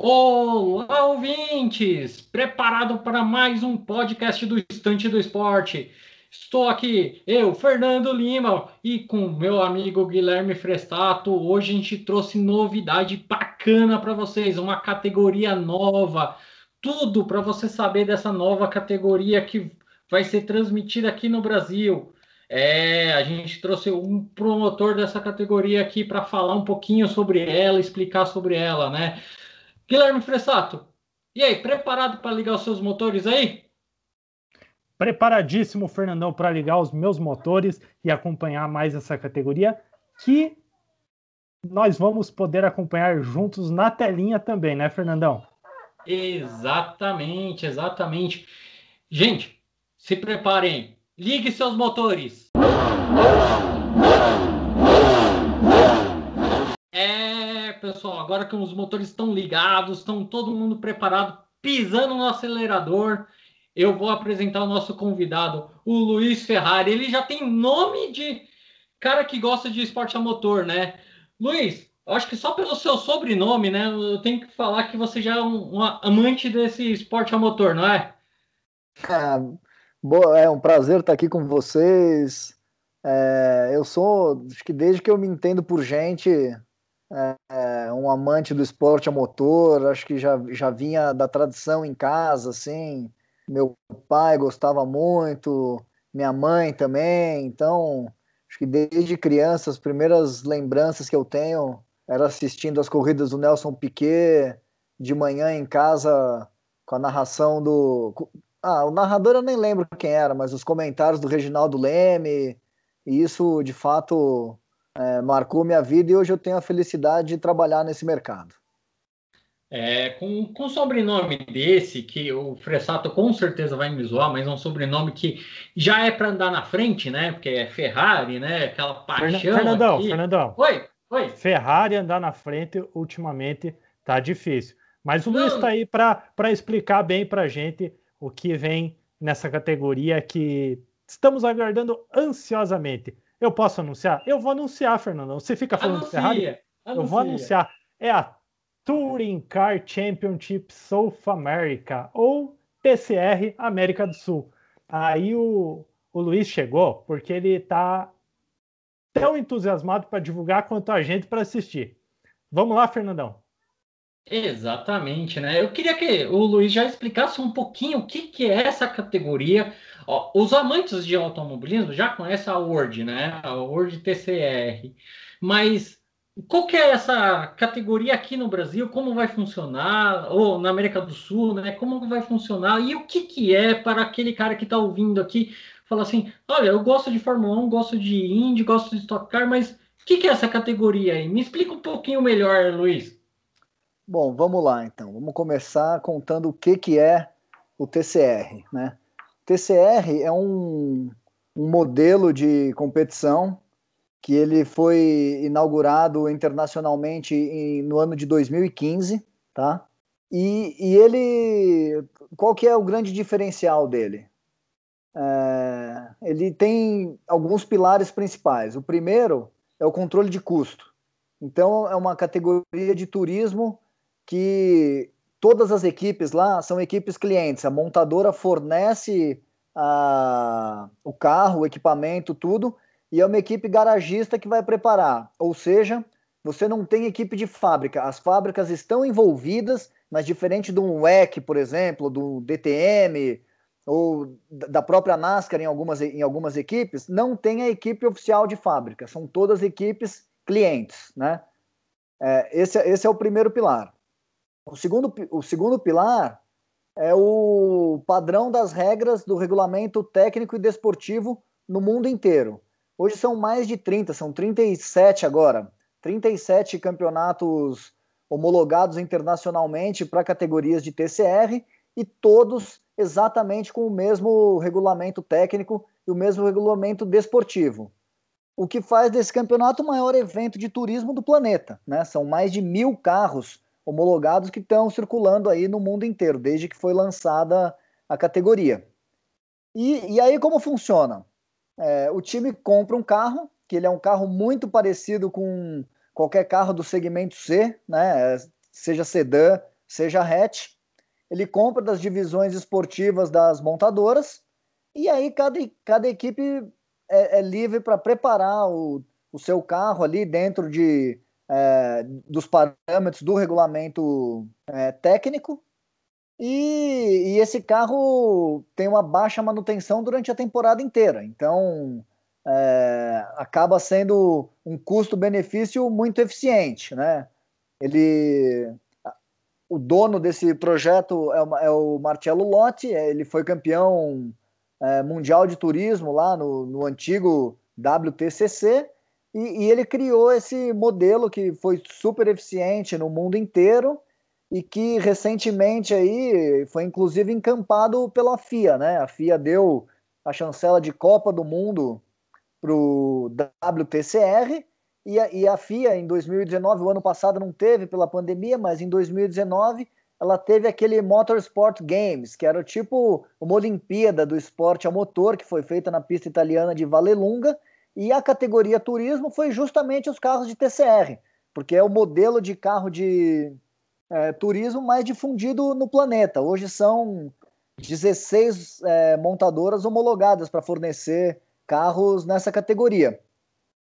Olá, ouvintes! Preparado para mais um podcast do Estante do Esporte. Estou aqui, eu, Fernando Lima, e com meu amigo Guilherme Frestato. Hoje a gente trouxe novidade bacana para vocês, uma categoria nova. Tudo para você saber dessa nova categoria que vai ser transmitida aqui no Brasil. É, a gente trouxe um promotor dessa categoria aqui para falar um pouquinho sobre ela, explicar sobre ela, né? Guilherme Fressato, e aí, preparado para ligar os seus motores aí? Preparadíssimo, Fernandão, para ligar os meus motores e acompanhar mais essa categoria que nós vamos poder acompanhar juntos na telinha também, né, Fernandão? Exatamente, exatamente. Gente, se preparem, ligue seus motores. Pessoal, agora que os motores estão ligados, estão todo mundo preparado, pisando no acelerador, eu vou apresentar o nosso convidado, o Luiz Ferrari. Ele já tem nome de cara que gosta de esporte a motor, né? Luiz, acho que só pelo seu sobrenome, né? Eu tenho que falar que você já é um, um amante desse esporte a motor, não é? Ah, boa, é um prazer estar aqui com vocês. É, eu sou, acho que desde que eu me entendo por gente, é, um amante do esporte a motor, acho que já, já vinha da tradição em casa, assim. Meu pai gostava muito, minha mãe também, então acho que desde criança as primeiras lembranças que eu tenho era assistindo as corridas do Nelson Piquet de manhã em casa com a narração do ah, o narrador eu nem lembro quem era, mas os comentários do Reginaldo Leme, e isso de fato é, marcou minha vida e hoje eu tenho a felicidade de trabalhar nesse mercado. É, com, com um sobrenome desse, que o Fressato com certeza vai me zoar, mas é um sobrenome que já é para andar na frente, né? Porque é Ferrari, né? Aquela paixão. Fernandão, aqui. Fernandão. Oi, oi. Ferrari andar na frente ultimamente tá difícil. Mas o Não. Luiz está aí para explicar bem para gente o que vem nessa categoria que estamos aguardando ansiosamente. Eu posso anunciar? Eu vou anunciar, Fernando. Você fica falando Anuncia. Ferrari? Anuncia. Eu vou anunciar. É a Touring Car Championship South America, ou TCR América do Sul. Aí o, o Luiz chegou porque ele está tão entusiasmado para divulgar quanto a gente para assistir. Vamos lá, Fernandão. Exatamente, né? Eu queria que o Luiz já explicasse um pouquinho o que, que é essa categoria. Ó, os amantes de automobilismo já conhecem a Word, né? A Word TCR. Mas qual que é essa categoria aqui no Brasil? Como vai funcionar? Ou na América do Sul, né? Como vai funcionar? E o que, que é para aquele cara que está ouvindo aqui? Falar assim, olha, eu gosto de Fórmula 1, gosto de Indy, gosto de Stock Car, mas o que, que é essa categoria aí? Me explica um pouquinho melhor, Luiz. Bom, vamos lá então. Vamos começar contando o que, que é o TCR. Né? TCR é um, um modelo de competição que ele foi inaugurado internacionalmente em, no ano de 2015, tá? E, e, ele, qual que é o grande diferencial dele? É, ele tem alguns pilares principais. O primeiro é o controle de custo. Então, é uma categoria de turismo que todas as equipes lá são equipes clientes. A montadora fornece a, o carro, o equipamento, tudo, e é uma equipe garagista que vai preparar. Ou seja, você não tem equipe de fábrica. As fábricas estão envolvidas, mas diferente de um WEC, por exemplo, do DTM ou da própria NASCAR em algumas, em algumas equipes, não tem a equipe oficial de fábrica. São todas equipes clientes, né? É, esse, esse é o primeiro pilar. O segundo, o segundo pilar é o padrão das regras do regulamento técnico e desportivo no mundo inteiro. Hoje são mais de 30, são 37 agora. 37 campeonatos homologados internacionalmente para categorias de TCR e todos exatamente com o mesmo regulamento técnico e o mesmo regulamento desportivo. O que faz desse campeonato o maior evento de turismo do planeta. Né? São mais de mil carros homologados que estão circulando aí no mundo inteiro, desde que foi lançada a categoria. E, e aí como funciona? É, o time compra um carro, que ele é um carro muito parecido com qualquer carro do segmento C, né? seja sedã seja hatch, ele compra das divisões esportivas das montadoras e aí cada, cada equipe é, é livre para preparar o, o seu carro ali dentro de, é, dos parâmetros do regulamento é, técnico e, e, esse carro tem uma baixa manutenção durante a temporada inteira. Então, é, acaba sendo um custo-benefício muito eficiente, né? Ele, o dono desse projeto é o, é Marcello Lotti, ele foi campeão é, mundial de turismo lá no, no antigo WTCC e, e ele criou esse modelo que foi super eficiente no mundo inteiro e que recentemente aí foi inclusive encampado pela FIA, né? A FIA deu a chancela de Copa do Mundo para o WTCR e a, e a FIA em 2019, o ano passado não teve pela pandemia, mas em 2019 ela teve aquele Motorsport Games, que era tipo uma Olimpíada do esporte a motor, que foi feita na pista italiana de Vallelunga, e a categoria turismo foi justamente os carros de TCR, porque é o modelo de carro de é, turismo mais difundido no planeta. Hoje são 16 é, montadoras homologadas para fornecer carros nessa categoria.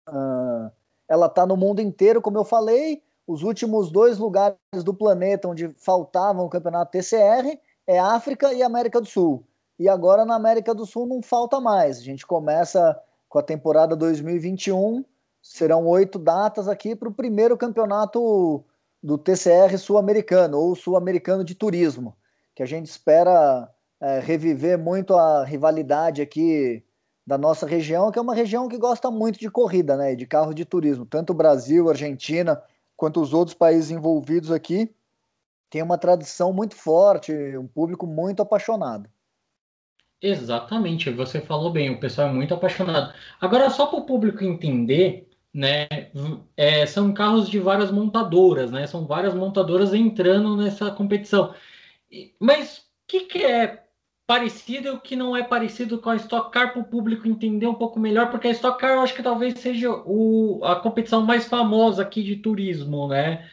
Uh, ela está no mundo inteiro, como eu falei. Os últimos dois lugares do planeta onde faltavam o campeonato TCR é África e América do Sul. E agora na América do Sul não falta mais. A gente começa com a temporada 2021. Serão oito datas aqui para o primeiro campeonato do TCR sul-americano ou sul-americano de turismo, que a gente espera é, reviver muito a rivalidade aqui da nossa região, que é uma região que gosta muito de corrida, né, de carro de turismo. Tanto o Brasil, Argentina, quanto os outros países envolvidos aqui tem uma tradição muito forte, um público muito apaixonado. Exatamente, você falou bem, o pessoal é muito apaixonado. Agora, só para o público entender, né? É, são carros de várias montadoras, né? São várias montadoras entrando nessa competição. Mas o que, que é parecido e o que não é parecido com a Stock Car para o público entender um pouco melhor? Porque a Stock Car eu acho que talvez seja o, a competição mais famosa aqui de turismo, né?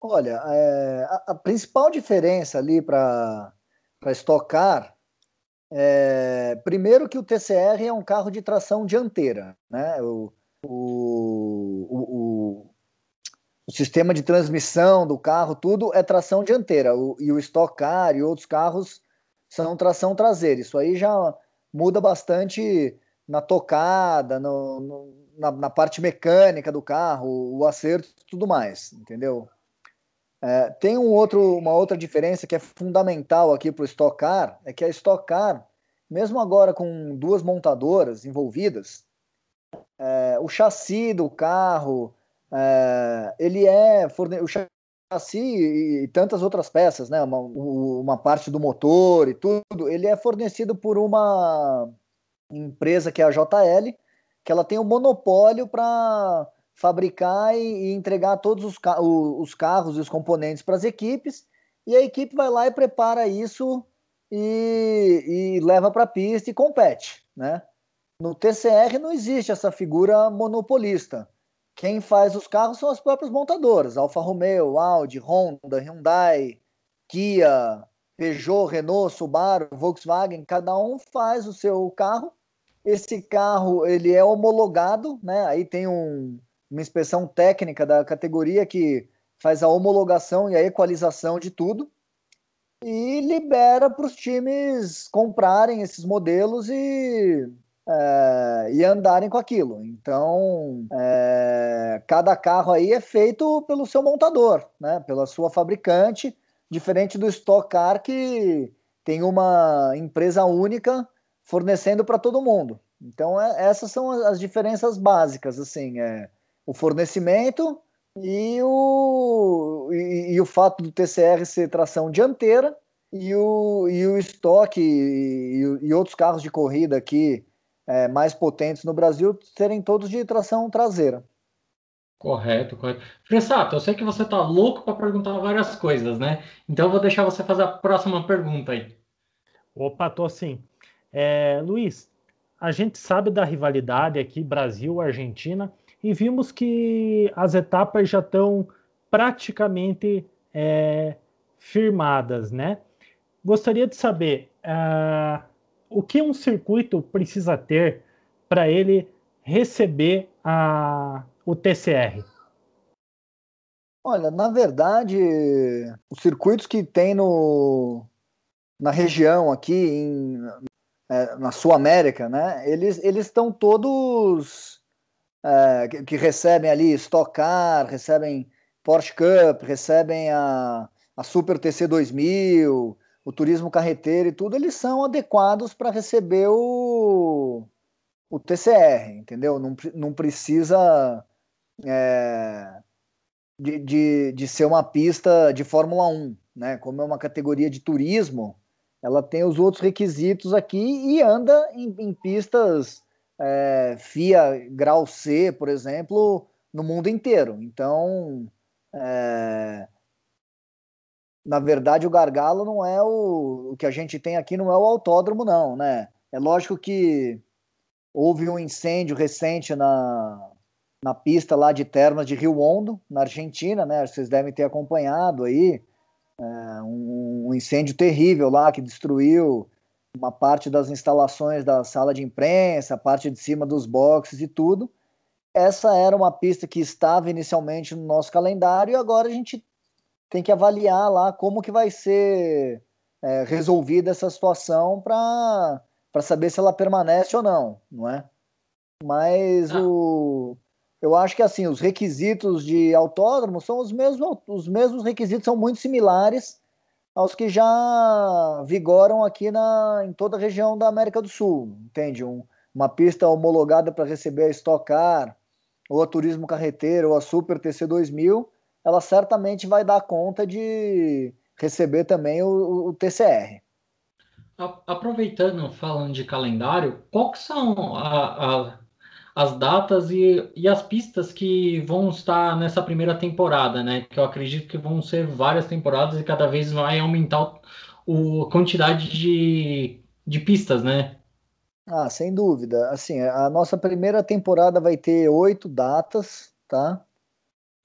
Olha, é, a, a, principal diferença ali para a Stock Car é, primeiro que o TCR é um carro de tração dianteira, né? O, o, o, o, sistema de transmissão do carro, tudo é tração dianteira. E o Stock Car e outros carros são tração traseira. Isso aí já muda bastante na tocada, no, no, na, na, parte mecânica do carro, o acerto e tudo mais, entendeu? É, tem um outro, uma outra diferença que é fundamental aqui para o Stock Car, é que a Stock Car, mesmo agora com duas montadoras envolvidas, é, o chassi do carro, é, ele é forne... o chassi e tantas outras peças, né? Uma, uma parte do motor e tudo, ele é fornecido por uma empresa que é a JL, que ela tem o um monopólio para fabricar e, entregar todos os, os carros e os componentes para as equipes, e a equipe vai lá e prepara isso e, e leva para a pista e compete, né? No TCR não existe essa figura monopolista. Quem faz os carros são as próprias montadoras, Alfa Romeo, Audi, Honda, Hyundai, Kia, Peugeot, Renault, Subaru, Volkswagen, cada um faz o seu carro. Esse carro ele é homologado, né? Aí tem um, uma inspeção técnica da categoria que faz a homologação e a equalização de tudo e libera para os times comprarem esses modelos e é, e andarem com aquilo. Então, é, cada carro aí é feito pelo seu montador, né? pela sua fabricante, diferente do Stock Car que tem uma empresa única fornecendo para todo mundo. Então, é, essas são as diferenças básicas, assim, é o fornecimento e o, e, e o fato do TCR ser tração dianteira e o, e o estoque e, e outros carros de corrida aqui é, mais potentes no Brasil serem todos de tração traseira. Correto, correto. Fressato, eu sei que você tá louco para perguntar várias coisas, né? Então eu vou deixar você fazer a próxima pergunta aí. Opa, tô sim. É, Luiz, a gente sabe da rivalidade aqui Brasil-Argentina e vimos que as etapas já estão praticamente é, firmadas, né? Gostaria de saber uh, o que um circuito precisa ter para ele receber a, o TCR. Olha, na verdade, os circuitos que tem no, na região aqui, em, é, na Sul América, né, eles estão todos é, que, que, recebem ali Stock Car, recebem Porsche Cup, recebem a, a Super TC 2000, o turismo carreteiro e tudo, eles são adequados para receber o, o TCR, entendeu? Não, não precisa é, de, de, de ser uma pista de Fórmula 1, né? Como é uma categoria de turismo, ela tem os outros requisitos aqui e anda em, em pistas é, FIA grau C, por exemplo, no mundo inteiro. Então, é, na verdade, o gargalo não é o, o que a gente tem aqui, não é o autódromo, não, né? É lógico que houve um incêndio recente na, na pista lá de Termas de Rio Hondo, na Argentina, né? Vocês devem ter acompanhado aí. É, um, um, incêndio terrível lá que destruiu uma parte das instalações da sala de imprensa, a parte de cima dos boxes e tudo. Essa era uma pista que estava inicialmente no nosso calendário e agora a gente tem que avaliar lá como que vai ser é, resolvida essa situação para saber se ela permanece ou não, não é? Mas ah. o, eu acho que assim os requisitos de autódromo são os mesmos, os mesmos requisitos são muito similares aos que já vigoram aqui na, em toda a região da América do Sul, entende? Um, uma pista homologada para receber a Stock Car, ou a Turismo Carreteiro, ou a Super TC 2000, ela certamente vai dar conta de receber também o, o TCR. Aproveitando, falando de calendário, quais são a, a, as datas e, e as pistas que vão estar nessa primeira temporada, né? Que eu acredito que vão ser várias temporadas e cada vez vai aumentar o, a quantidade de, de pistas, né? Ah, sem dúvida. Assim, a nossa primeira temporada vai ter oito datas, tá?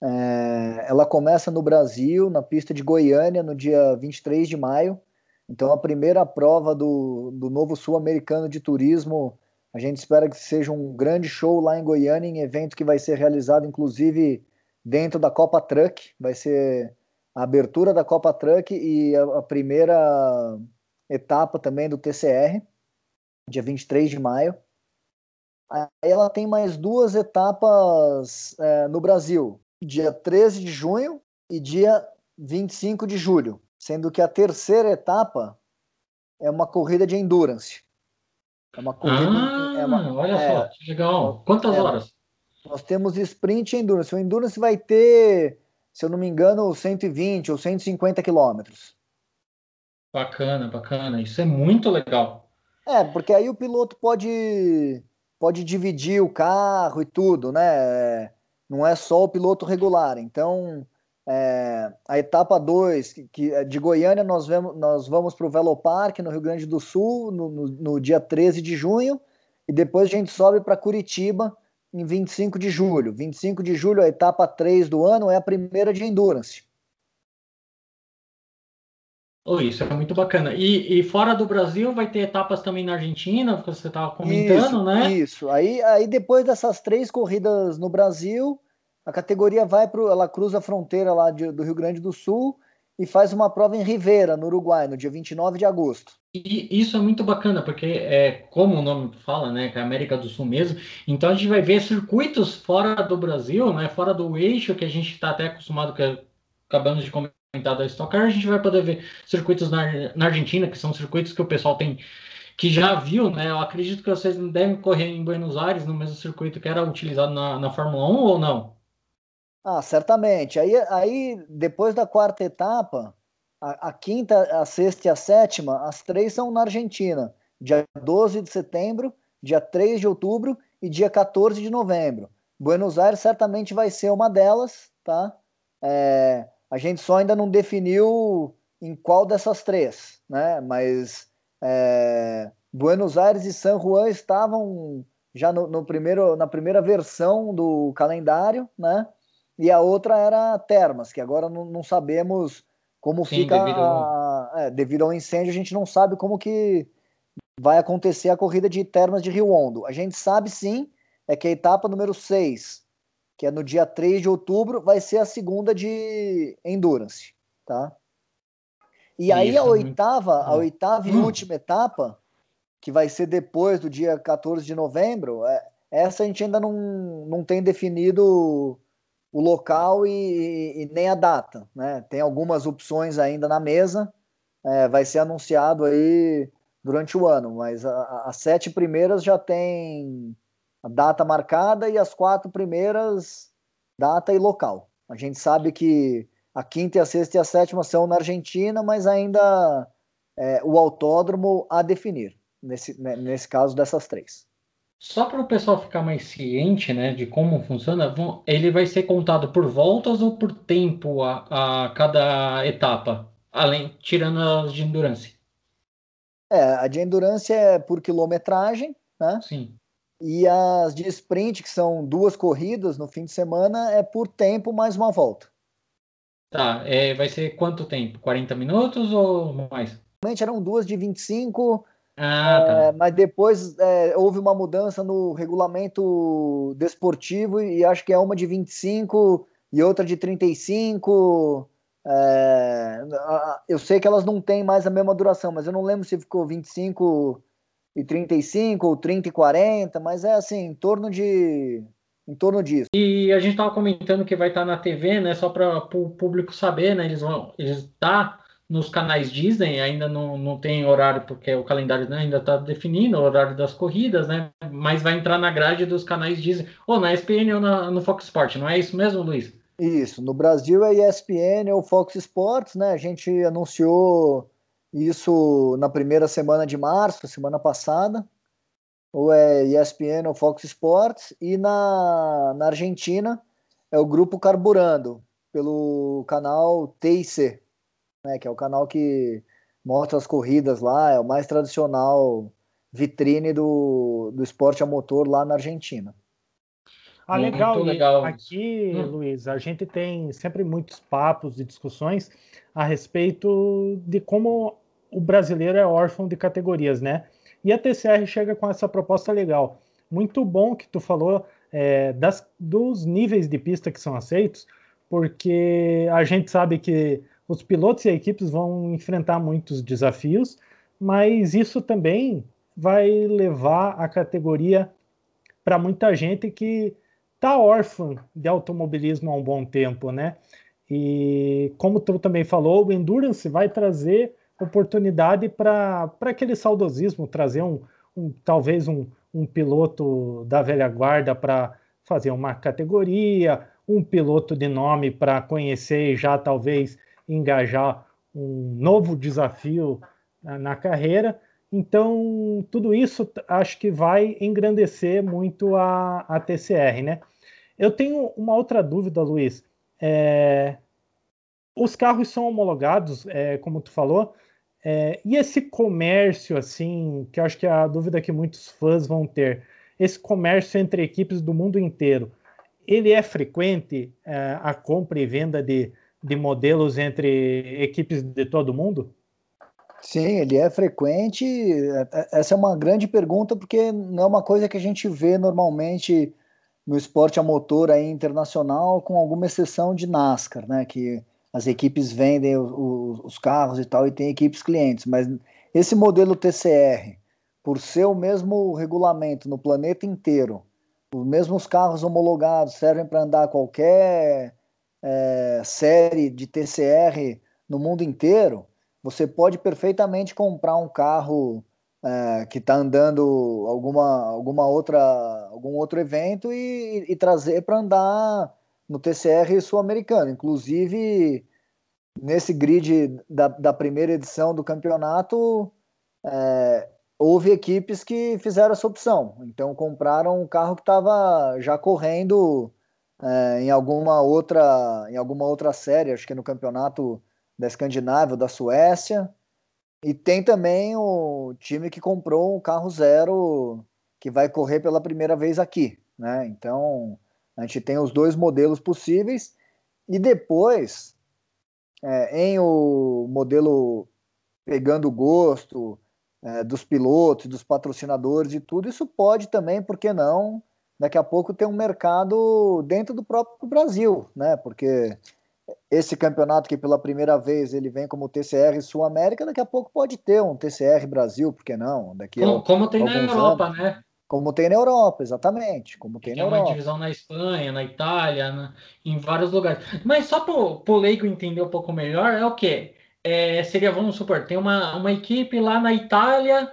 É, ela começa no Brasil, na pista de Goiânia, no dia 23 de maio. Então, a primeira prova do, do novo Sul-Americano de Turismo, a gente espera que seja um grande show lá em Goiânia, em evento que vai ser realizado, inclusive, dentro da Copa Truck. Vai ser a abertura da Copa Truck e a, a primeira etapa também do TCR, dia 23 de maio. Aí ela tem mais duas etapas é, no Brasil dia 13 de junho e dia 25 de julho, sendo que a terceira etapa é uma corrida de endurance. É uma corrida. Ah, é uma, olha é, só, que legal. Quantas é, horas? Nós temos sprint e endurance. O endurance vai ter, se eu não me engano, 120 ou 150 quilômetros. Bacana, bacana. Isso é muito legal. É, porque aí o piloto pode pode dividir o carro e tudo, né? não é só o piloto regular. Então, é, a etapa 2, que, que, é de Goiânia, nós, vemos, nós vamos para o Velopark, no Rio Grande do Sul, no, no, no, dia 13 de junho, e depois a gente sobe para Curitiba em 25 de julho. 25 de julho, a etapa 3 do ano, é a primeira de Endurance. Oh, isso é muito bacana. E, e, fora do Brasil vai ter etapas também na Argentina, que você estava comentando, isso, né? Isso. Aí, aí depois dessas três corridas no Brasil, a categoria vai para ela cruza a fronteira lá de, do Rio Grande do Sul e faz uma prova em Rivera, no Uruguai, no dia 29 de agosto. E isso é muito bacana, porque é como o nome fala, né, que é América do Sul mesmo. Então a gente vai ver circuitos fora do Brasil, né, fora do eixo que a gente está até acostumado, que acabamos de comentar da Stock Car, a gente vai poder ver circuitos na, na Argentina, que são circuitos que o pessoal tem que já viu, né? Eu acredito que vocês devem correr em Buenos Aires no mesmo circuito que era utilizado na, na Fórmula 1 ou não? Ah, certamente. Aí, aí depois da quarta etapa, a, a, quinta, a sexta e a sétima, as três são na Argentina, dia 12 de setembro, dia 3 de outubro e dia 14 de novembro. Buenos Aires certamente vai ser uma delas, tá? É, a gente só ainda não definiu em qual dessas três, né? Mas é, Buenos Aires e San Juan estavam já no, no, primeiro, na primeira versão do calendário, né? E a outra era Termas, que agora não, não sabemos como Sim, fica devido... A, é, devido ao incêndio, a gente não sabe como que vai acontecer a corrida de Termas de Rio Hondo. A gente sabe sim, é que a etapa número 6, que é no dia 3 de outubro, vai ser a segunda de Endurance, tá? E aí a oitava, a oitava e hum. última etapa, que vai ser depois do dia 14 de novembro, é, essa a gente ainda não, não tem definido o local e, e, nem a data, né? Tem algumas opções ainda na mesa, é, vai ser anunciado aí durante o ano, mas as sete primeiras já tem a data marcada e as quatro primeiras data e local. A gente sabe que a quinta, a sexta e a sétima são na Argentina, mas ainda é, o autódromo a definir, nesse, né, nesse caso dessas três. Só para o pessoal ficar mais ciente né, de como funciona, ele vai ser contado por voltas ou por tempo a, a cada etapa, além tirando as de endurance? É, a de endurance é por quilometragem, né? Sim. E as de sprint, que são duas corridas no fim de semana, é por tempo mais uma volta. Tá, é, vai ser quanto tempo? 40 minutos ou mais? Normalmente eram duas de 25, ah, tá. é, mas depois é, houve uma mudança no regulamento desportivo e acho que é uma de 25 e outra de 35. É, eu sei que elas não têm mais a mesma duração, mas eu não lembro se ficou 25 e 35 ou 30 e 40, mas é assim, em torno de em torno disso. E a gente estava comentando que vai estar tá na TV, né? Só para o público saber, né? Eles vão eles tá nos canais Disney, ainda não, não tem horário, porque o calendário né, ainda está definindo o horário das corridas, né? Mas vai entrar na grade dos canais Disney, ou na ESPN ou na, no Fox Sport, não é isso mesmo, Luiz? Isso, no Brasil é ESPN ou Fox Sports, né? A gente anunciou isso na primeira semana de março, semana passada, ou é ESPN ou Fox Sports, e na, na Argentina é o Grupo Carburando, pelo canal TIC, né, que é o canal que mostra as corridas lá, é o mais tradicional vitrine do, do esporte a motor lá na Argentina. Ah, legal. legal. Aqui, hum. Luiz, a gente tem sempre muitos papos e discussões a respeito de como o brasileiro é órfão de categorias, né? E a TCR chega com essa proposta legal. Muito bom que tu falou é, das, dos níveis de pista que são aceitos, porque a gente sabe que os pilotos e equipes vão enfrentar muitos desafios, mas isso também vai levar a categoria para muita gente que está órfã de automobilismo há um bom tempo, né? E como tu também falou, o Endurance vai trazer oportunidade para aquele saudosismo, trazer um, um talvez um, um piloto da velha guarda para fazer uma categoria, um piloto de nome para conhecer e já talvez engajar um novo desafio na, na carreira. Então, tudo isso acho que vai engrandecer muito a, a TCR, né? Eu tenho uma outra dúvida, Luiz. É, os carros são homologados, é, como tu falou, é, e esse comércio, assim, que acho que é a dúvida que muitos fãs vão ter, esse comércio entre equipes do mundo inteiro, ele é frequente, é, a compra e venda de, de modelos entre equipes de todo mundo? Sim, ele é frequente. É, é, essa é uma grande pergunta, porque não é uma coisa que a gente vê normalmente no esporte a motor aí internacional, com alguma exceção de NASCAR, né? Que as equipes vendem os, os carros e tal, e tem equipes clientes. Mas esse modelo TCR, por ser o mesmo regulamento no planeta inteiro, os mesmos carros homologados servem para andar qualquer é, série de TCR no mundo inteiro, você pode perfeitamente comprar um carro é, que está andando alguma, alguma outra, algum outro evento e, e trazer para andar no TCR sul-americano. Inclusive, nesse grid da, da primeira edição do campeonato, é, houve equipes que fizeram essa opção. Então, compraram um carro que estava já correndo é, em alguma outra em alguma outra série, acho que no campeonato da Escandinávia, da Suécia. E tem também o time que comprou um carro zero que vai correr pela primeira vez aqui, né? Então A gente tem os dois modelos possíveis e depois, é, em o modelo pegando gosto é, dos pilotos, dos patrocinadores e tudo, isso pode também, por que não, daqui a pouco ter um mercado dentro do próprio Brasil, né? Porque esse campeonato que pela primeira vez ele vem como TCR Sul América, daqui a pouco pode ter um TCR Brasil, por que não? Daqui como, a, como tem na Europa, anos. né? Como tem na Europa, exatamente. Como tem, tem na uma Europa. divisão na Espanha, na Itália, na, em vários lugares. Mas só para o leigo entender um pouco melhor, é o quê? É, seria, vamos supor, tem uma, uma equipe lá na Itália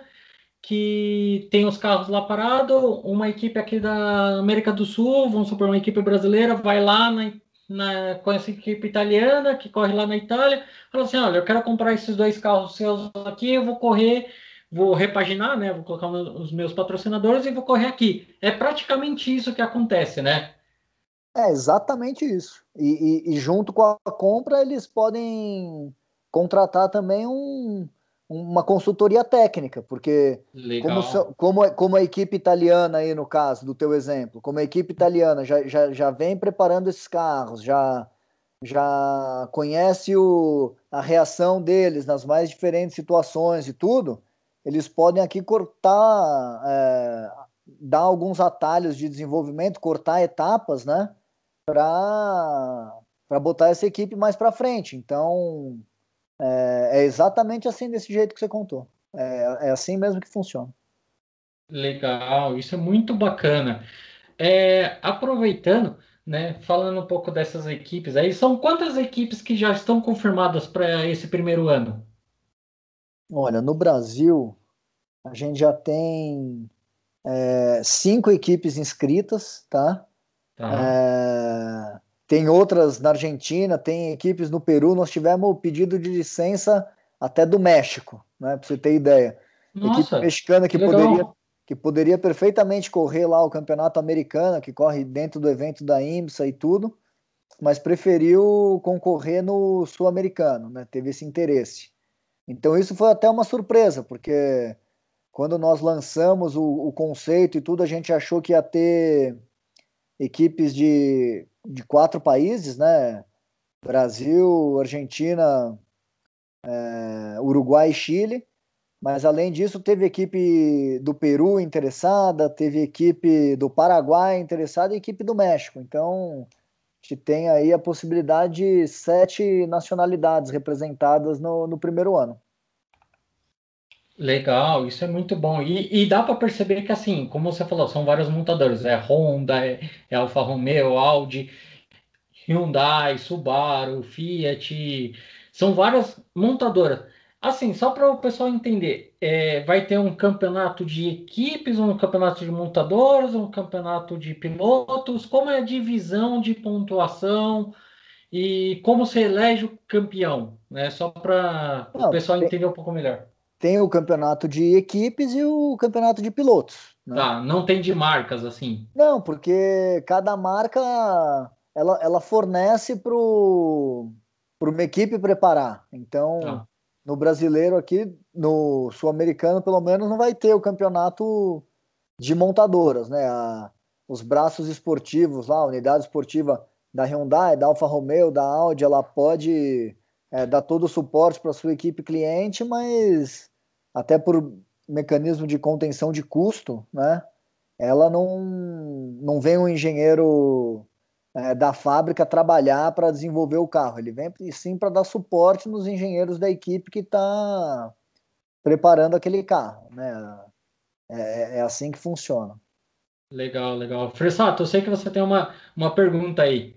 que tem os carros lá parados, uma equipe aqui da América do Sul, vamos supor, uma equipe brasileira, vai lá na, na, com essa equipe italiana que corre lá na Itália, fala assim, olha, eu quero comprar esses dois carros seus aqui, eu vou correr, vou repaginar, né? Vou colocar os meus patrocinadores e vou correr aqui. É praticamente isso que acontece, né? É exatamente isso. E, e, e junto com a compra, eles podem contratar também um, uma consultoria técnica, porque como, como, como, a equipe italiana aí no caso do teu exemplo, como a equipe italiana já, já, já vem preparando esses carros, já, já conhece o, a reação deles nas mais diferentes situações e tudo, eles podem aqui cortar, é, dar alguns atalhos de desenvolvimento, cortar etapas, né, para botar essa equipe mais para frente. Então, é, é, exatamente assim, desse jeito que você contou. É, é assim mesmo que funciona. Legal, isso é muito bacana. É, aproveitando, né, falando um pouco dessas equipes aí, são quantas equipes que já estão confirmadas para esse primeiro ano? Olha, no Brasil, a gente já tem é, cinco equipes inscritas, tá? tá. É, tem outras na Argentina, tem equipes no Peru. Nós tivemos pedido de licença até do México, né? Para você ter ideia. Nossa, Equipe mexicana que, que poderia, que poderia perfeitamente correr lá o campeonato americano, que corre dentro do evento da IMSA e tudo, mas preferiu concorrer no sul-americano, né? Teve esse interesse. Então isso foi até uma surpresa, porque quando nós lançamos o, o conceito e tudo, a gente achou que ia ter equipes de de quatro países, né? Brasil, Argentina, é, Uruguai e Chile. Mas além disso, teve equipe do Peru interessada, teve equipe do Paraguai interessada e equipe do México. Então, a gente tem aí a possibilidade de sete nacionalidades representadas no, no primeiro ano. Legal, isso é muito bom. E, e dá para perceber que, assim, como você falou, são vários montadores. É Honda, é, é Alfa Romeo, Audi, Hyundai, Subaru, Fiat. São várias montadoras. Assim, só para o pessoal entender, é, vai ter um campeonato de equipes, um campeonato de montadoras, um campeonato de pilotos. Como é a divisão de pontuação e como se elege o campeão? Né? Só para o pessoal entender um pouco melhor tem o campeonato de equipes e o campeonato de pilotos. Né? Tá, não tem de marcas assim. Não, porque cada marca ela, ela fornece para uma equipe preparar. Então, tá. no brasileiro aqui, no sul-americano, pelo menos, não vai ter o campeonato de montadoras, né? A, os braços esportivos lá, a unidade esportiva da Hyundai, da Alfa Romeo, da Audi, ela pode é, dar todo o suporte para sua equipe cliente, mas até por mecanismo de contenção de custo, né? Ela não, não vem um engenheiro é, da fábrica trabalhar para desenvolver o carro. Ele vem sim para dar suporte nos engenheiros da equipe que está preparando aquele carro, né? É, é, é, assim que funciona. Legal, legal. Fressato, eu sei que você tem uma, uma pergunta aí.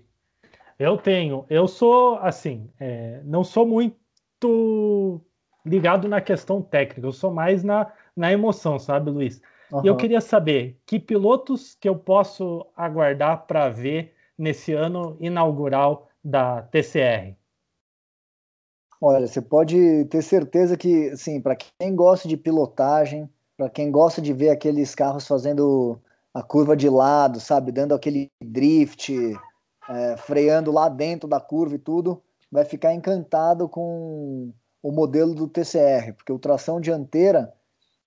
Eu tenho. Eu sou, assim, é, não sou muito ligado na questão técnica, eu sou mais na, na emoção, sabe, Luiz? Uhum. E eu queria saber que pilotos que eu posso aguardar para ver nesse ano inaugural da TCR. Olha, você pode ter certeza que, assim, para quem gosta de pilotagem, para quem gosta de ver aqueles carros fazendo a curva de lado, sabe, dando aquele drift, é, freando lá dentro da curva e tudo, vai ficar encantado com o modelo do TCR, porque o tração dianteira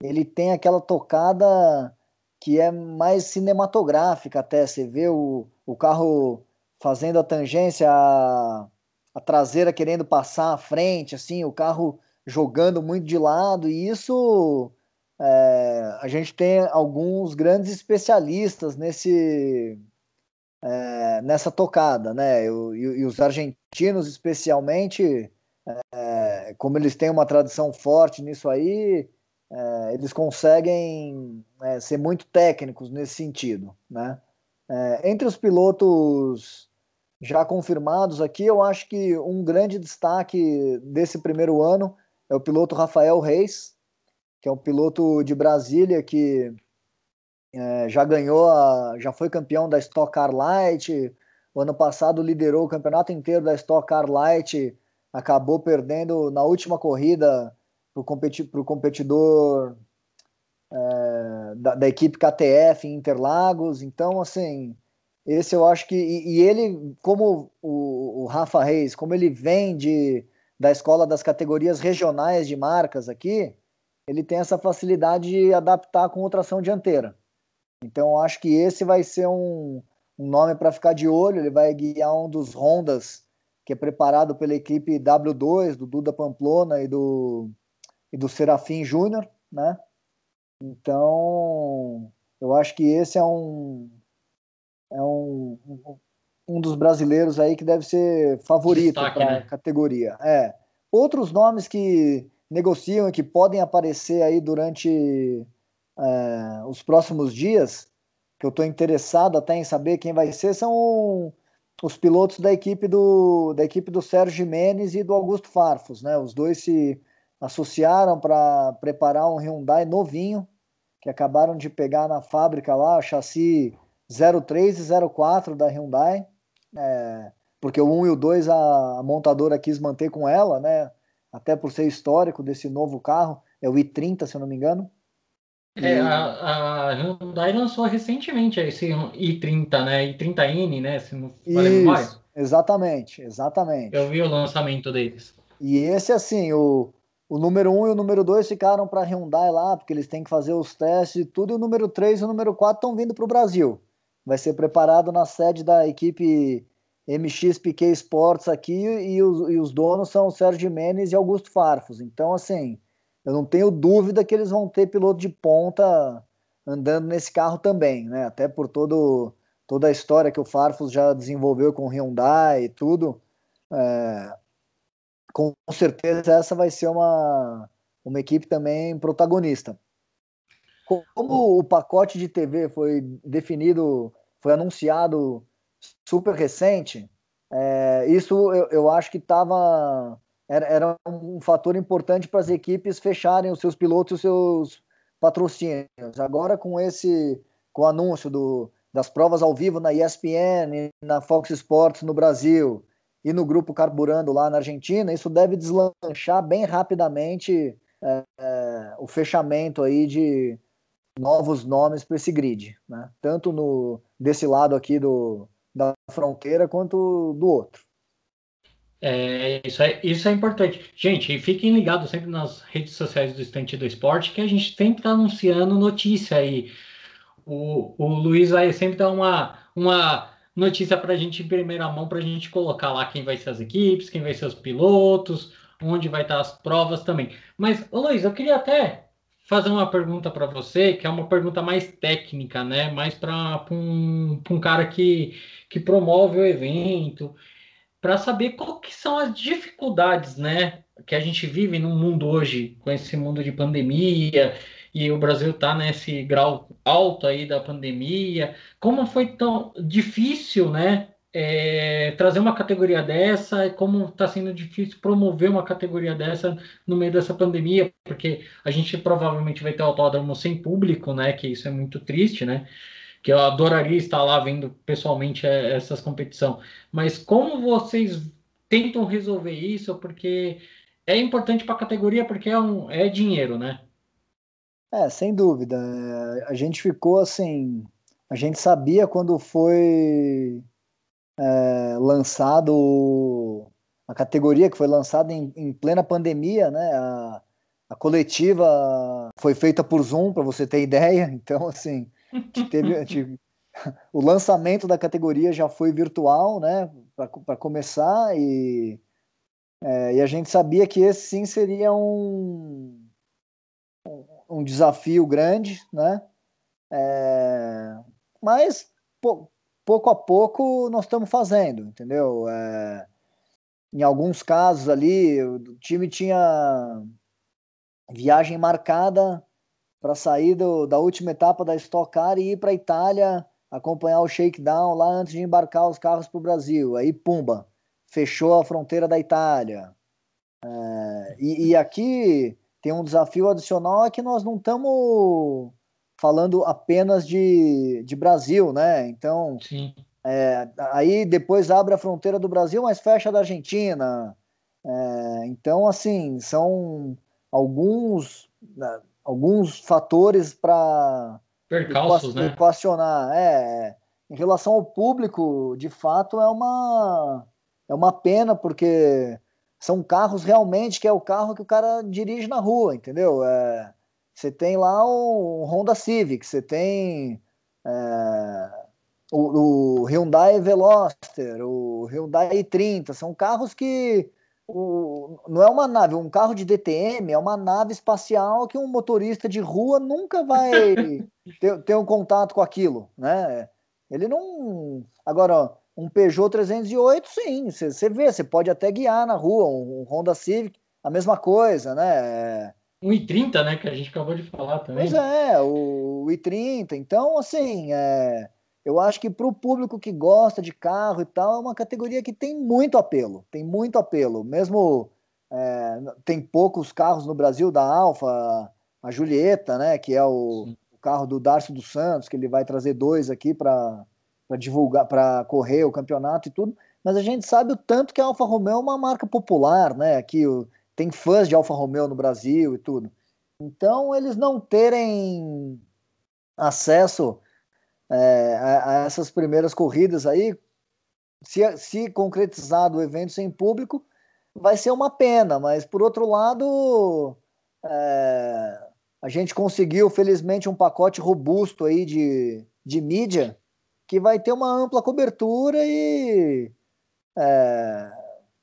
ele tem aquela tocada que é mais cinematográfica até, você vê o, o carro fazendo a tangência, a, a traseira querendo passar à frente, assim, o carro jogando muito de lado, e isso é, a gente tem alguns grandes especialistas nesse é, nessa tocada, né? E, e, os argentinos, especialmente, é, como eles têm uma tradição forte nisso aí, é, eles conseguem é, ser muito técnicos nesse sentido, né? É, entre os pilotos já confirmados aqui, eu acho que um grande destaque desse primeiro ano é o piloto Rafael Reis, que é um piloto de Brasília que é, já ganhou, a, já foi campeão da Stock Car Light, o ano passado liderou o campeonato inteiro da Stock Car Light, acabou perdendo na última corrida para o competi competidor é, da, da, equipe KTF em Interlagos. Então, assim, esse eu acho que. E, e ele, como o, o, Rafa Reis, como ele vem de, da escola das categorias regionais de marcas aqui, ele tem essa facilidade de adaptar com tração dianteira. Então, acho que esse vai ser um, um nome para ficar de olho. Ele vai guiar um dos Hondas, que é preparado pela equipe W2, do Duda Pamplona e do, e do Serafim Júnior, né? Então, eu acho que esse é um é um, um dos brasileiros aí que deve ser favorito para a né? categoria. É. Outros nomes que negociam e que podem aparecer aí durante é, os próximos dias, que eu estou interessado até em saber quem vai ser, são os pilotos da equipe do, da equipe do Sérgio Jimenez e do Augusto Farfus, né? Os dois se associaram para preparar um Hyundai novinho que acabaram de pegar na fábrica lá, chassi 03 e 04 da Hyundai, é, porque o 1 e o 2 a, a, montadora quis manter com ela, né? Até por ser histórico desse novo carro, é o i30, se eu não me engano. É, a, a Hyundai lançou recentemente esse i30, né? i30N, né? Se não Isso, exatamente, exatamente. Eu vi o lançamento deles. E esse, assim, o, o número 1 um e o número 2 ficaram para a Hyundai lá, porque eles têm que fazer os testes e tudo, e o número 3 e o número 4 estão vindo para o Brasil. Vai ser preparado na sede da equipe MX Piquet Sports aqui, e os, e os donos são o Sérgio Mendes e Augusto Farfus. Então, assim, eu não tenho dúvida que eles vão ter piloto de ponta andando nesse carro também, né? Até por todo, toda a história que o Farfus já desenvolveu com o Hyundai e tudo. É, com certeza essa vai ser uma, uma equipe também protagonista. Como o pacote de TV foi definido, foi anunciado super recente, é, isso eu, eu, acho que estava era, era, um fator importante para as equipes fecharem os seus pilotos e os seus patrocínios. Agora com esse com o anúncio do, das provas ao vivo na ESPN, na Fox Sports no Brasil, e no grupo Carburando lá na Argentina, isso deve deslanchar bem rapidamente é, é, o fechamento aí de novos nomes para esse grid, né? tanto no, desse lado aqui do, da fronteira quanto do outro. É, isso, é, isso é importante. Gente, fiquem ligados sempre nas redes sociais do Estante do Esporte, que a gente sempre está anunciando notícia aí. O, o Luiz vai sempre dar uma, uma notícia para a gente em primeira mão, para a gente colocar lá quem vai ser as equipes, quem vai ser os pilotos, onde vai estar as provas também. Mas, ô Luiz, eu queria até fazer uma pergunta para você, que é uma pergunta mais técnica, né? Mais para um, um cara que, que promove o evento, para saber que são as dificuldades, né? Que a gente vive no mundo hoje, com esse mundo de pandemia, e o Brasil está nesse grau alto aí da pandemia. Como foi tão difícil, né? É, trazer uma categoria dessa, como está sendo difícil promover uma categoria dessa no meio dessa pandemia, porque a gente provavelmente vai ter autódromo sem público, né? Que isso é muito triste, né? Que eu adoraria estar lá vendo pessoalmente é, essas competições. Mas como vocês tentam resolver isso? Porque é importante para a categoria, porque é, um, é dinheiro, né? É, sem dúvida. É, a gente ficou assim. A gente sabia quando foi é, lançado a categoria que foi lançada em, em plena pandemia, né? A, a, coletiva foi feita por Zoom, para você ter ideia. Então, assim, teve, o lançamento da categoria já foi virtual, né, para começar, e, é, e a gente sabia que esse sim seria um, um desafio grande, né, é, mas pô, pouco a pouco nós estamos fazendo, entendeu? É, em alguns casos ali, o time tinha viagem marcada para sair do, da última etapa da Stock Car e ir para a Itália acompanhar o shakedown lá antes de embarcar os carros para o Brasil. Aí, pumba, fechou a fronteira da Itália. É, e, e, aqui tem um desafio adicional é que nós não estamos falando apenas de, de Brasil, né? Então, é, aí depois abre a fronteira do Brasil, mas fecha da Argentina. É, então, assim, são alguns, né, alguns fatores para Percalços, né? equacionar. É, em relação ao público, de fato, é uma, é uma pena, porque são carros realmente que é o carro que o cara dirige na rua, entendeu? É, você tem lá o Honda Civic, você tem é, o, o, Hyundai Veloster, o Hyundai i30, são carros que o, não é uma nave, um carro de DTM é uma nave espacial que um motorista de rua nunca vai ter, ter um contato com aquilo, né? Ele não. Agora, um Peugeot 308, sim, você vê, você pode até guiar na rua, um, um Honda Civic, a mesma coisa, né? 1,30, né? Que a gente acabou de falar também. Pois é, o, o I30. Então, assim, é, eu acho que para o público que gosta de carro e tal, é uma categoria que tem muito apelo. Tem muito apelo. Mesmo é, tem poucos carros no Brasil da Alfa, a Julieta, né? Que é o, o carro do Darcio dos Santos, que ele vai trazer dois aqui para divulgar, para correr o campeonato e tudo. Mas a gente sabe o tanto que a Alfa Romeo é uma marca popular, né? Aqui o tem fãs de Alfa Romeo no Brasil e tudo. Então, eles não terem acesso é, a, a, essas primeiras corridas aí, se, se concretizado o evento sem público, vai ser uma pena, mas por outro lado, é, a gente conseguiu, felizmente, um pacote robusto aí de, de mídia que vai ter uma ampla cobertura e é,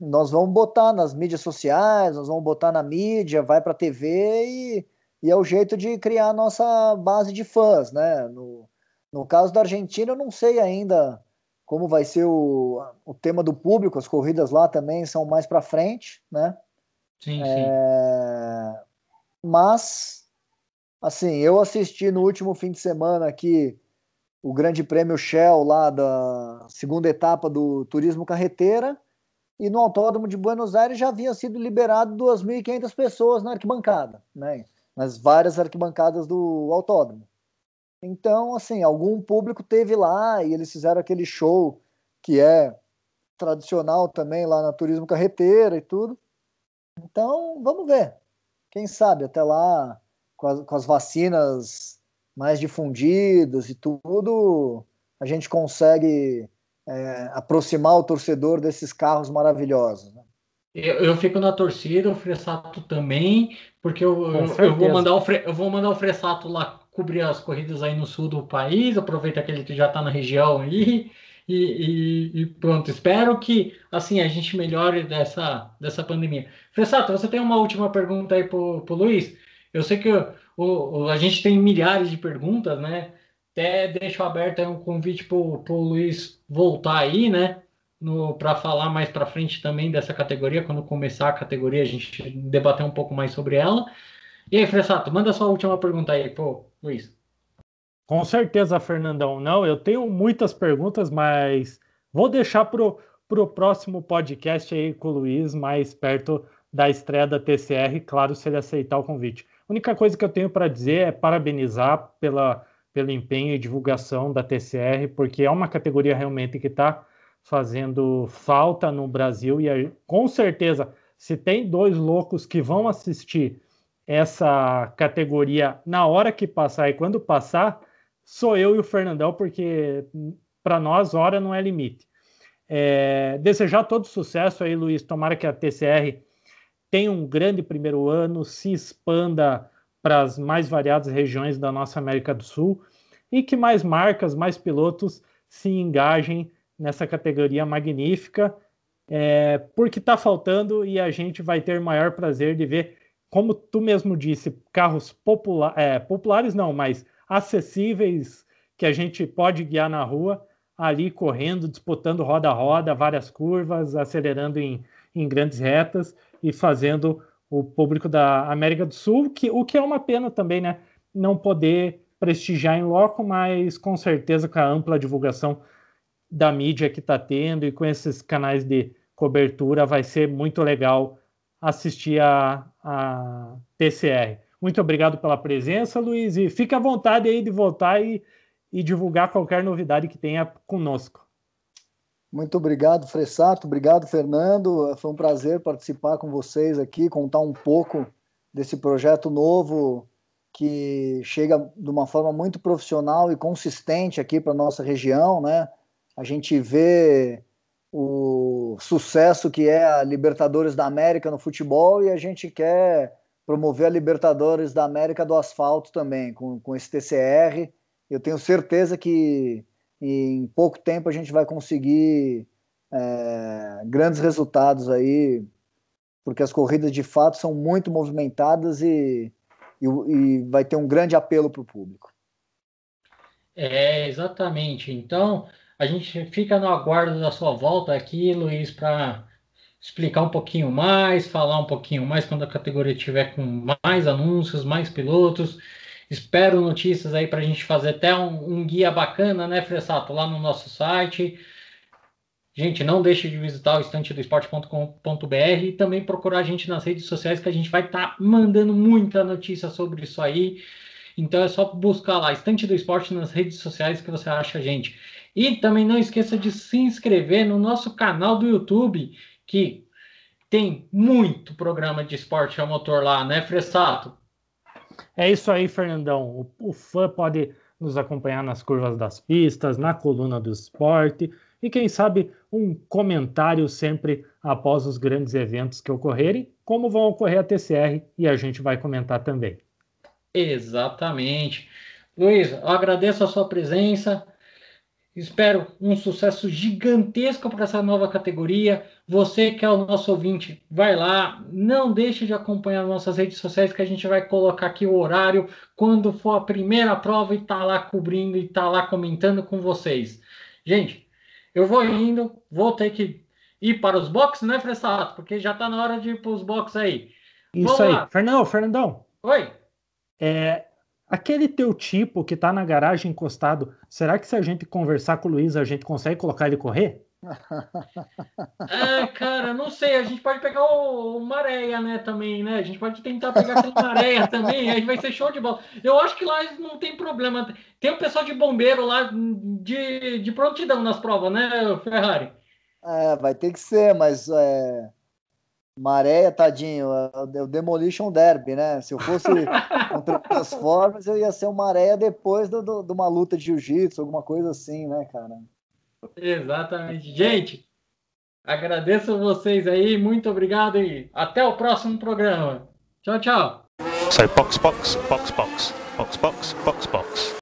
nós vamos botar nas mídias sociais, nós vamos botar na mídia, vai para a TV e, e, é o jeito de criar a nossa base de fãs, né? No, no caso da Argentina, eu não sei ainda como vai ser o, o tema do público, as corridas lá também são mais para frente, né? Sim, sim. É, mas, assim, eu assisti no último fim de semana aqui o Grande Prêmio Shell lá da segunda etapa do Turismo Carreteira e no Autódromo de Buenos Aires já havia sido liberado 2.500 pessoas na arquibancada, né? nas várias arquibancadas do autódromo. Então, assim, algum público teve lá e eles fizeram aquele show que é tradicional também lá na Turismo Carreteira e tudo. Então, vamos ver. Quem sabe até lá, com as, com as vacinas mais difundidas e tudo, a gente consegue é, aproximar o torcedor desses carros maravilhosos. Né? Eu, eu, fico na torcida, o Fressato também, porque eu, eu, eu, vou mandar o Fre, eu vou mandar o Fressato lá cobrir as corridas aí no sul do país, aproveita que ele já está na região aí. E, e, e, pronto, espero que assim a gente melhore dessa, dessa pandemia. Fressato, você tem uma última pergunta aí para o Luiz? Eu sei que o, o, a gente tem milhares de perguntas, né? até deixo aberto aí um convite para o Luiz voltar aí, né? Para falar mais para frente também dessa categoria, quando começar a categoria, a gente debater um pouco mais sobre ela. E aí, Fressato, manda sua última pergunta aí, pô, Luiz. Com certeza, Fernandão. Não, eu tenho muitas perguntas, mas vou deixar para o próximo podcast aí com o Luiz, mais perto da estreia da TCR, claro, se ele aceitar o convite. A única coisa que eu tenho para dizer é parabenizar pela pelo empenho e divulgação da TCR, porque é uma categoria realmente que está fazendo falta no Brasil e com certeza, se tem dois loucos que vão assistir essa categoria na hora que passar e quando passar, sou eu e o Fernandão, porque para nós hora não é limite. É, desejar todo sucesso aí, Luiz. Tomara que a TCR tenha um grande primeiro ano, se expanda para as mais variadas regiões da nossa América do Sul. e que mais marcas, mais pilotos se engajem nessa categoria magnífica, é, porque está faltando e a gente vai ter maior prazer de ver, como tu mesmo disse, carros popula é, populares, não, mas acessíveis que a gente pode guiar na rua, ali correndo, disputando roda a roda, várias curvas, acelerando em, em grandes retas e fazendo o público da América do Sul, que, o que é uma pena também, né? Não poder prestigiar em loco, mas com certeza com a ampla divulgação da mídia que está tendo e com esses canais de cobertura vai ser muito legal assistir a, a TCR. Muito obrigado pela presença, Luiz, e fique à vontade aí de voltar e, e divulgar qualquer novidade que tenha conosco. Muito obrigado, Fressato. Obrigado, Fernando. Foi um prazer participar com vocês aqui, contar um pouco desse projeto novo que chega de uma forma muito profissional e consistente aqui para nossa região, né? A gente vê o sucesso que é a Libertadores da América no futebol e a gente quer promover a Libertadores da América do asfalto também, com, com esse TCR. Eu tenho certeza que em pouco tempo a gente vai conseguir é, grandes resultados aí, porque as corridas de fato são muito movimentadas e, e, e vai ter um grande apelo para o público. É, exatamente. Então, a gente fica no aguardo da sua volta aqui, Luiz, para explicar um pouquinho mais, falar um pouquinho mais quando a categoria tiver com mais anúncios, mais pilotos Espero notícias aí para a gente fazer até um, um, guia bacana, né, Fressato, lá no nosso site. Gente, não deixe de visitar o estante do esporte.com.br e também procurar a gente nas redes sociais que a gente vai estar tá mandando muita notícia sobre isso aí. Então é só buscar lá, Estante do Esporte nas redes sociais que você acha a gente. E também não esqueça de se inscrever no nosso canal do YouTube, que tem muito programa de esporte a motor lá, né, Fressato? É isso aí, Fernandão. O, o fã pode nos acompanhar nas curvas das pistas, na coluna do esporte e, quem sabe, um comentário sempre após os grandes eventos que ocorrerem, como vão ocorrer a TCR e a gente vai comentar também. Exatamente. Luiz, eu agradeço a sua presença. Espero um sucesso gigantesco para essa nova categoria. Você que é o nosso ouvinte, vai lá, não deixe de acompanhar nossas redes sociais que a gente vai colocar aqui o horário quando for a primeira prova e tá lá cobrindo e tá lá comentando com vocês. Gente, eu vou indo, vou ter que ir para os boxes, né, Fressato? Porque já tá na hora de ir para os boxes aí. Isso Vamos aí. Lá. Fernandão, Fernandão. Oi. É, Aquele teu tipo que tá na garagem encostado, será que se a gente conversar com o Luiz, a gente consegue colocar ele correr? É, cara, não sei. A gente pode pegar o, o Maréia, né, também, né? A gente pode tentar pegar aquele Maréia também, aí vai ser show de bola. Eu acho que lá não tem problema. Tem o pessoal de bombeiro lá de, de prontidão nas provas, né, Ferrari? É, vai ter que ser, mas é, Maré, tadinho, é o Demolition Derby, né? Se eu fosse contra Transformers, eu ia ser o Maré depois de do, do, uma luta de jiu-jitsu, alguma coisa assim, né, cara? Exatamente. Gente, agradeço vocês aí, muito obrigado e até o próximo programa. Tchau, tchau. So, box, box, box, box, box, box, box, box.